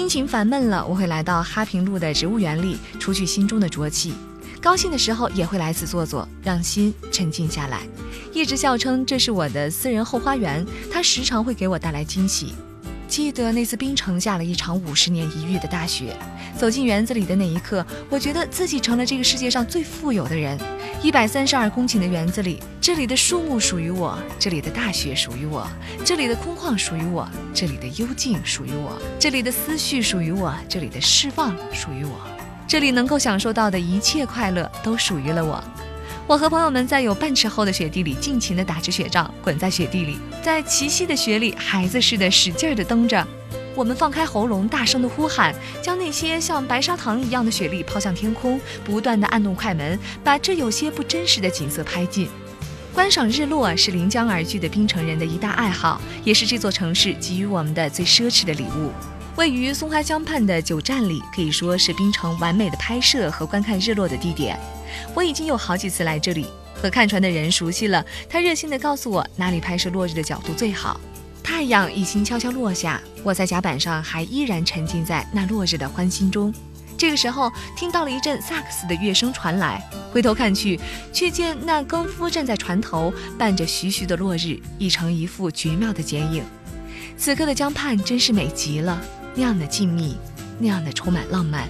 心情烦闷了，我会来到哈平路的植物园里，除去心中的浊气。高兴的时候也会来此坐坐，让心沉静下来。一直笑称这是我的私人后花园，它时常会给我带来惊喜。记得那次冰城下了一场五十年一遇的大雪，走进园子里的那一刻，我觉得自己成了这个世界上最富有的人。一百三十二公顷的园子里，这里的树木属于我，这里的大雪属于我，这里的空旷属于我，这里的幽静属于我，这里的思绪属于我，这里的释放属于我，这里能够享受到的一切快乐都属于了我。我和朋友们在有半尺厚的雪地里尽情地打着雪仗，滚在雪地里，在齐膝的雪里，孩子似的使劲地蹬着。我们放开喉咙，大声地呼喊，将那些像白砂糖一样的雪粒抛向天空，不断地按动快门，把这有些不真实的景色拍进。观赏日落是临江而居的冰城人的一大爱好，也是这座城市给予我们的最奢侈的礼物。位于松花江畔的九站里，可以说是冰城完美的拍摄和观看日落的地点。我已经有好几次来这里，和看船的人熟悉了。他热心地告诉我哪里拍摄落日的角度最好。太阳已经悄悄落下，我在甲板上还依然沉浸在那落日的欢欣中。这个时候，听到了一阵萨克斯的乐声传来，回头看去，却见那更夫站在船头，伴着徐徐的落日，已成一幅绝妙的剪影。此刻的江畔真是美极了，那样的静谧，那样的充满浪漫。